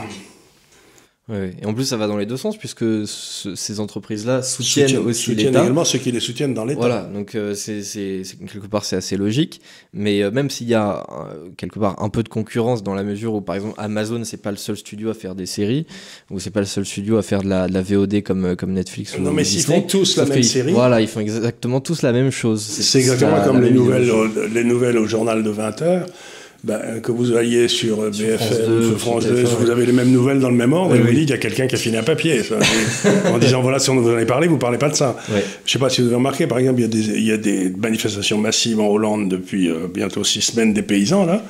[SPEAKER 1] Ouais. Et en plus, ça va dans les deux sens, puisque ce- ces entreprises-là soutiennent,
[SPEAKER 2] Soutiennent-
[SPEAKER 1] aussi
[SPEAKER 2] soutiennent
[SPEAKER 1] l'État.
[SPEAKER 2] également ceux qui les soutiennent dans l'État.
[SPEAKER 1] Voilà, donc euh, c'est c'est- c'est- quelque part c'est assez logique, mais euh, même s'il y a euh, quelque part un peu de concurrence dans la mesure où par exemple Amazon c'est pas le seul studio à faire des séries, ou c'est pas le seul studio à faire de la, de la VOD comme, comme Netflix.
[SPEAKER 2] Non,
[SPEAKER 1] ou
[SPEAKER 2] mais s'ils
[SPEAKER 1] Disney,
[SPEAKER 2] font tous la même série-
[SPEAKER 1] Voilà, ils font exactement tous la même chose.
[SPEAKER 2] C'est exactement
[SPEAKER 1] la-
[SPEAKER 2] comme
[SPEAKER 1] la
[SPEAKER 2] les, nouvelles, au- les nouvelles au journal de 20h. Ben, que vous alliez sur euh,
[SPEAKER 1] Sur
[SPEAKER 2] BFM,
[SPEAKER 1] France 2,
[SPEAKER 2] sur
[SPEAKER 1] sur
[SPEAKER 2] France 2,
[SPEAKER 1] TF1,
[SPEAKER 2] vous avez les mêmes nouvelles dans le même ordre,
[SPEAKER 1] Oui,
[SPEAKER 2] et vous
[SPEAKER 1] oui.
[SPEAKER 2] dites qu'il y a quelqu'un qui a fini un papier. ça. En disant, voilà, si on vous en est parlé, vous parlez pas de ça. Je sais pas si vous avez remarqué, par exemple, il y a des, il y a des manifestations massives en Hollande depuis euh, bientôt six semaines des paysans, là.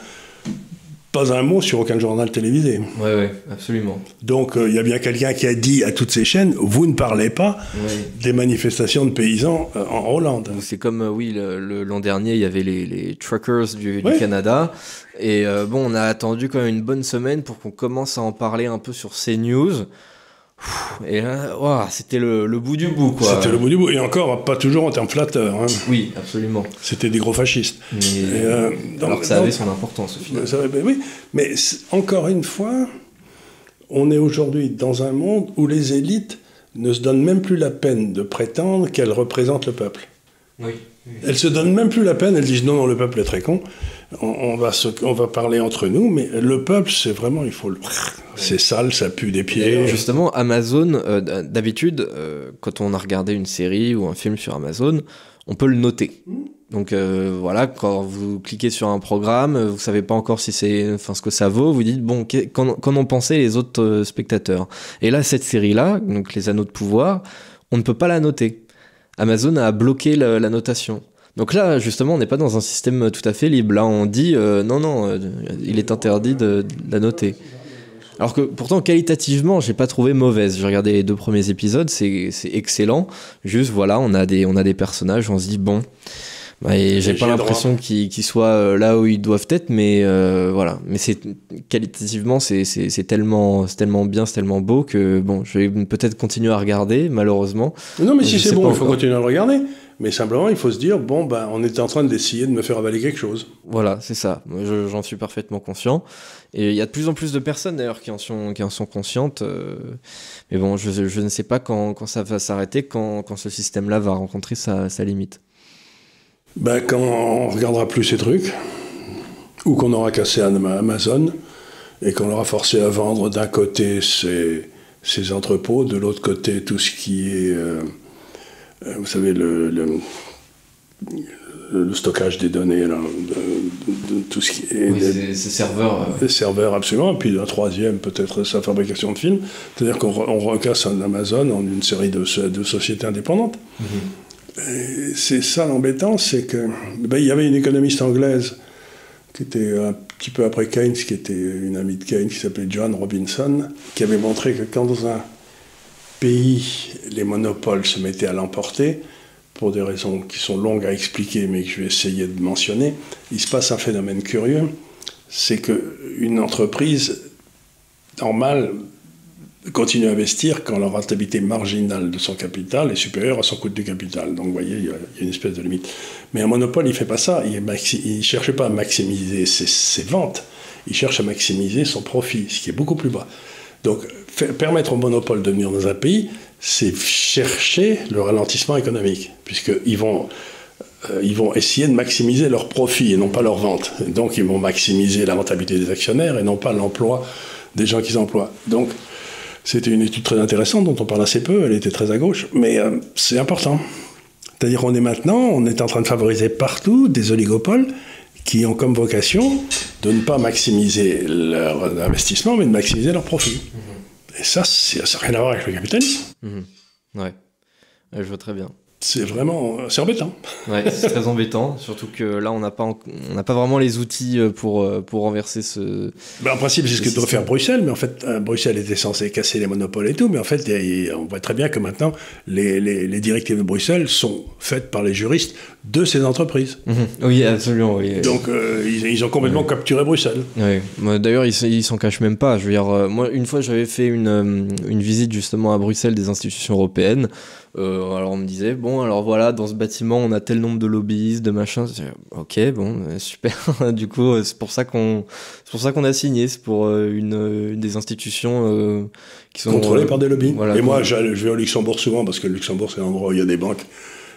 [SPEAKER 2] Pas un mot sur aucun journal télévisé.
[SPEAKER 1] Ouais, ouais, absolument.
[SPEAKER 2] Donc, euh, il y a bien quelqu'un qui a dit à toutes ces chaînes, vous ne parlez pas
[SPEAKER 1] Ouais.
[SPEAKER 2] des manifestations de paysans euh, en Hollande.
[SPEAKER 1] C'est comme, euh, oui, le- le- l'an dernier, il y avait les, les truckers du. Canada. Et bon, on a attendu quand même une bonne semaine pour qu'on commence à en parler un peu sur CNews. Et là, c'était le, le bout du bout, quoi.
[SPEAKER 2] C'était le bout du bout. Et encore, pas toujours en termes flatteurs. hein.
[SPEAKER 1] Oui, absolument.
[SPEAKER 2] C'était des gros fascistes.
[SPEAKER 1] Mais-
[SPEAKER 2] Et, euh,
[SPEAKER 1] alors que ça avait son importance au final.
[SPEAKER 2] Ça ben oui, mais encore une fois, on est aujourd'hui dans un monde où les élites ne se donnent même plus la peine de prétendre qu'elles représentent le peuple.
[SPEAKER 1] Oui.
[SPEAKER 2] Elles se donnent même plus la peine, elles disent non, non, le peuple est très con, on, on va, se- on va parler entre nous, mais le peuple, c'est vraiment, il faut le... C'est sale, ça pue des pieds.
[SPEAKER 1] Justement, Amazon, euh, d'habitude, euh, quand on a regardé une série ou un film sur Amazon, on peut le noter. Donc euh, voilà, quand vous cliquez sur un programme, vous savez pas encore si c'est, enfin ce que ça vaut, vous dites bon, qu'en ont pensé les autres euh, spectateurs? Et là, cette série-là, donc les Anneaux de pouvoir, on ne peut pas la noter. Amazon a bloqué la notation. Donc là, justement, on n'est pas dans un système tout à fait libre. Là, on dit euh, non, non, euh, il est interdit de, de la noter. Alors que pourtant, qualitativement, j'ai pas trouvé mauvaise. J'ai regardé les deux premiers épisodes, c'est excellent. Juste, voilà, on a des, on a des personnages, on se dit bon. Bah, et j'ai pas l'impression qu'ils soient euh, là où ils doivent être, mais euh, voilà. Mais c'est qualitativement, c'est tellement, tellement bien, c'est tellement beau que bon, je vais peut-être continuer à regarder, malheureusement.
[SPEAKER 2] Non, mais si c'est bon, il faut continuer à le regarder. Mais simplement, il faut se dire, bon, ben, on est en train d'essayer de me faire avaler quelque chose.
[SPEAKER 1] Voilà, c'est ça. J'en suis parfaitement conscient. Et il y a de plus en plus de personnes d'ailleurs qui en sont, qui en sont conscientes. euh, mais bon, je, je ne sais pas quand, quand ça va s'arrêter, quand, quand ce système-là va rencontrer sa, sa limite.
[SPEAKER 2] Ben, quand on regardera plus ces trucs, ou qu'on aura cassé Ama- Amazon, et qu'on aura forcé à vendre d'un côté ses, ses entrepôts, de l'autre côté tout ce qui est euh, vous savez, le, le, stockage des données, de, tout ce qui est.
[SPEAKER 1] Oui, des, serveurs.
[SPEAKER 2] Des serveurs, absolument. Et puis un troisième, peut-être sa fabrication de films. C'est-à-dire qu'on recasse un Amazon en une série de, de sociétés indépendantes. Mhm. C'est ça l'embêtant, c'est que. Ben, il y avait une économiste anglaise qui était un petit peu après Keynes, qui était une amie de Keynes, qui s'appelait John Robinson, qui avait montré que quand dans un pays les monopoles se mettaient à l'emporter, pour des raisons qui sont longues à expliquer, mais que je vais essayer de mentionner, il se passe un phénomène curieux, c'est qu'une entreprise normale continue à investir quand la rentabilité marginale de son capital est supérieure à son coût de capital. Donc vous voyez, il y, a, une espèce de limite. Mais un monopole, il ne fait pas ça. Il ne cherche pas à maximiser ses, ventes, il cherche à maximiser son profit, ce qui est beaucoup plus bas. Donc permettre au monopole de venir dans un pays, c'est chercher le ralentissement économique, puisqu'ils vont, euh, vont essayer de maximiser leur profit et non pas leur vente. Donc ils vont maximiser la rentabilité des actionnaires et non pas l'emploi des gens qu'ils emploient. Donc c'était une étude très intéressante dont on parle assez peu, elle était très à gauche, mais euh, c'est important. C'est-à-dire qu'on est maintenant, on est en train de favoriser partout des oligopoles qui ont comme vocation de ne pas maximiser leur investissement, mais de maximiser leur profit. Mhm. Et ça, ça n'a rien à voir avec le capitalisme.
[SPEAKER 1] Mhm. Ouais, je vois très bien
[SPEAKER 2] c'est vraiment c'est embêtant.
[SPEAKER 1] Ouais, c'est très embêtant, surtout que là on n'a pas on n'a pas vraiment les outils euh, pour euh, pour renverser ce.
[SPEAKER 2] Ben, en principe, c'est ce que doit faire Bruxelles, mais en fait, euh, Bruxelles était censé casser les monopoles et tout, mais en fait, on voit très bien que maintenant les, les, les, directives de Bruxelles sont faites par les juristes de ces entreprises.
[SPEAKER 1] Mhm. Oui, absolument. Oui.
[SPEAKER 2] Donc ils, ils, ont complètement capturé Bruxelles.
[SPEAKER 1] Oui. D'ailleurs, ils ils s'en cachent même pas. Je veux dire, moi, une fois, j'avais fait une une visite justement à Bruxelles des institutions européennes. Euh, alors on me disait, bon, alors voilà, dans ce bâtiment, on a tel nombre de lobbyistes, de machins. Ok, bon, euh, super. du coup, euh, c'est pour ça qu'on, c'est pour ça qu'on a signé. C'est pour une, des institutions qui sont
[SPEAKER 2] contrôlées par des lobbies. et moi, je vais au Luxembourg souvent parce que le Luxembourg, c'est l'endroit où il y a des banques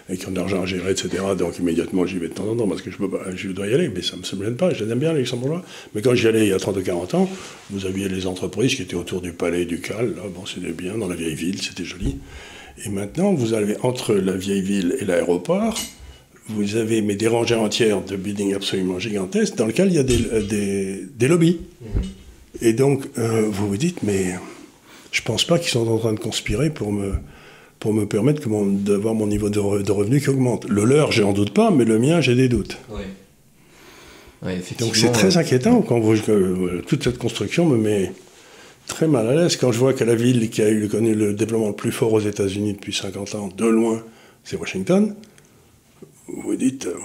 [SPEAKER 2] et qui ont de l'argent à gérer, etc. Donc immédiatement, j'y vais de temps en temps parce que je, peux pas, je dois y aller, mais ça ne me gêne pas. Je les aime bien, les Luxembourgeois. Mais quand j'y allais il y a 30 ou 40 ans, vous aviez les entreprises qui étaient autour du palais du Cal. Là, bon, c'était bien, dans la vieille ville, c'était joli. Et maintenant, vous avez entre la vieille ville et l'aéroport, vous avez mais des rangées entières de buildings absolument gigantesques dans lesquels il y a des, euh, des, lobbies. Et donc, euh, vous vous dites, mais je ne pense pas qu'ils sont en train de conspirer pour me, pour me permettre d'avoir mon niveau de, revenu qui augmente. Le leur, j'en doute pas, mais le mien, j'ai des doutes. donc c'est très inquiétant quand vous, toute cette construction me met très mal à l'aise quand je vois que la ville qui a eu connu le développement le plus fort aux États-Unis depuis 50 ans, de loin, c'est Washington. Vous vous dites, euh,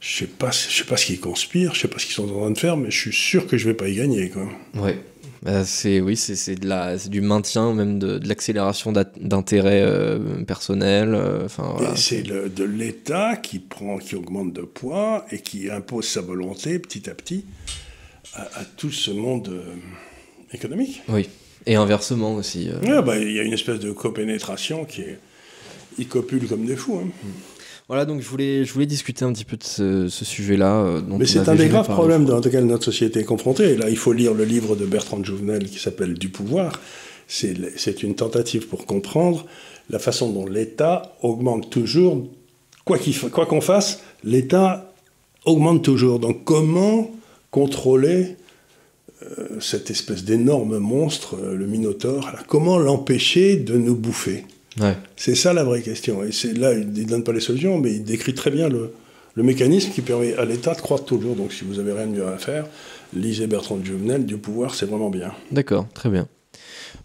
[SPEAKER 2] je sais pas, je sais pas ce qu'ils conspirent, je sais pas ce qu'ils sont en train de faire, mais je suis sûr que je vais pas y gagner, quoi.
[SPEAKER 1] Ouais. Bah, c'est oui, c'est de la, du maintien même de, l'accélération d'intérêts euh, personnels. Euh,
[SPEAKER 2] c'est de l'État qui prend, qui augmente de poids et qui impose sa volonté petit à petit à, tout ce monde euh, économique.
[SPEAKER 1] Oui, et inversement aussi.
[SPEAKER 2] Euh. Bah, il y a une espèce de copénétration qui est. Ils copulent comme des fous. Hein. Mm.
[SPEAKER 1] Voilà, donc je voulais, je voulais discuter un petit peu de ce, sujet-là. Euh,
[SPEAKER 2] Mais c'est un des graves problèmes dans lesquels notre société est confrontée. Là, il faut lire le livre de Bertrand Jouvenel qui s'appelle Du pouvoir. C'est une tentative pour comprendre la façon dont l'État augmente toujours. Quoi qu'on quoi fasse, l'État augmente toujours. Donc comment contrôler euh, cette espèce d'énorme monstre, euh, le Minotaure. comment l'empêcher de nous bouffer? C'est ça la vraie question. Et c'est là, il ne donne pas les solutions, mais il décrit très bien le, mécanisme qui permet à l'État de croître toujours. Donc si vous avez rien de mieux à faire, lisez Bertrand de Juvenel, du pouvoir, c'est vraiment bien.
[SPEAKER 1] D'accord, très bien.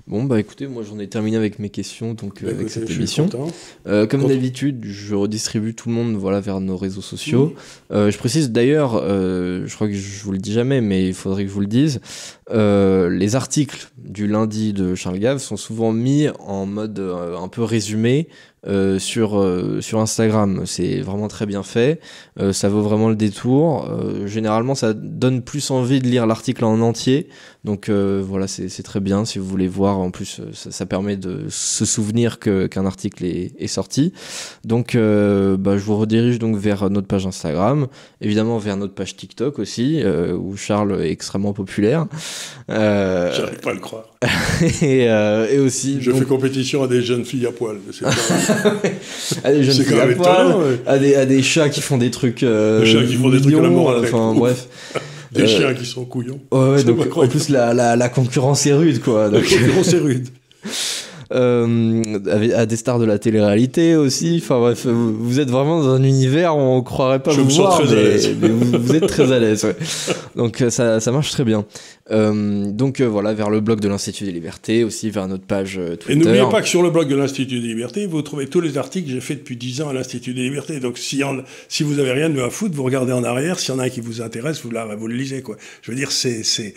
[SPEAKER 1] Bon, bah écoutez, moi j'en ai terminé avec mes questions donc, euh, bah, avec cette émission. Euh, comme d'habitude, je redistribue tout le monde voilà, vers nos réseaux sociaux. Euh, je précise d'ailleurs, je crois que je vous le dis jamais, mais il faudrait que je vous le dise, les articles du lundi de Charles Gave sont souvent mis en mode un peu résumé euh, sur, euh, sur Instagram. C'est vraiment très bien fait. Euh, ça vaut vraiment le détour. généralement, ça donne plus envie de lire l'article en entier. Donc voilà, c'est très bien si vous voulez voir En plus, ça, permet de se souvenir qu'un article est, est, sorti. Donc, bah, je vous redirige donc vers notre page Instagram, évidemment vers notre page TikTok aussi, où Charles est extrêmement populaire.
[SPEAKER 2] J'arrive pas à le croire.
[SPEAKER 1] et, et, aussi.
[SPEAKER 2] Je fais compétition à des jeunes filles à poil.
[SPEAKER 1] à des jeunes filles à poil, à, des, à des chats qui font des trucs. des
[SPEAKER 2] chats qui font des trucs à la mort.
[SPEAKER 1] Enfin, bref.
[SPEAKER 2] Des euh, chiens qui sont couillons.
[SPEAKER 1] Ouais, donc en plus la, la, la, concurrence est rude, quoi.
[SPEAKER 2] La concurrence est rude.
[SPEAKER 1] Euh, à des stars de la télé-réalité aussi. Enfin bref, vous, êtes vraiment dans un univers où on croirait pas
[SPEAKER 2] Je
[SPEAKER 1] vous voir,
[SPEAKER 2] très
[SPEAKER 1] mais,
[SPEAKER 2] à l'aise.
[SPEAKER 1] mais vous, vous, êtes très à l'aise. Ouais. Donc euh, ça, ça marche très bien. Euh, donc euh, voilà, vers le blog de l'Institut des Libertés, aussi vers notre page euh, Twitter.
[SPEAKER 2] Et n'oubliez pas que sur le blog de l'Institut des Libertés, vous trouvez tous les articles que j'ai fait depuis 10 ans à l'Institut des Libertés. Donc si, en, si vous avez rien de à foutre, vous regardez en arrière. S'il y en a un qui vous intéresse, vous, la, vous le lisez. Quoi. Je veux dire, c'est, c'est,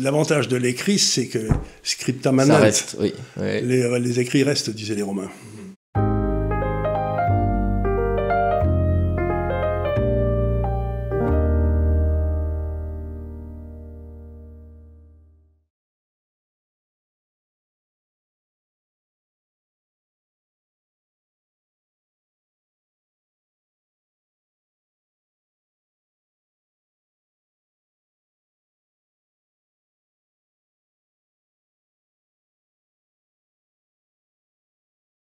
[SPEAKER 2] l'avantage de l'écrit, c'est que scripta manent.
[SPEAKER 1] Ça reste, oui. Ouais.
[SPEAKER 2] Les, les écrits restent, disaient les Romains.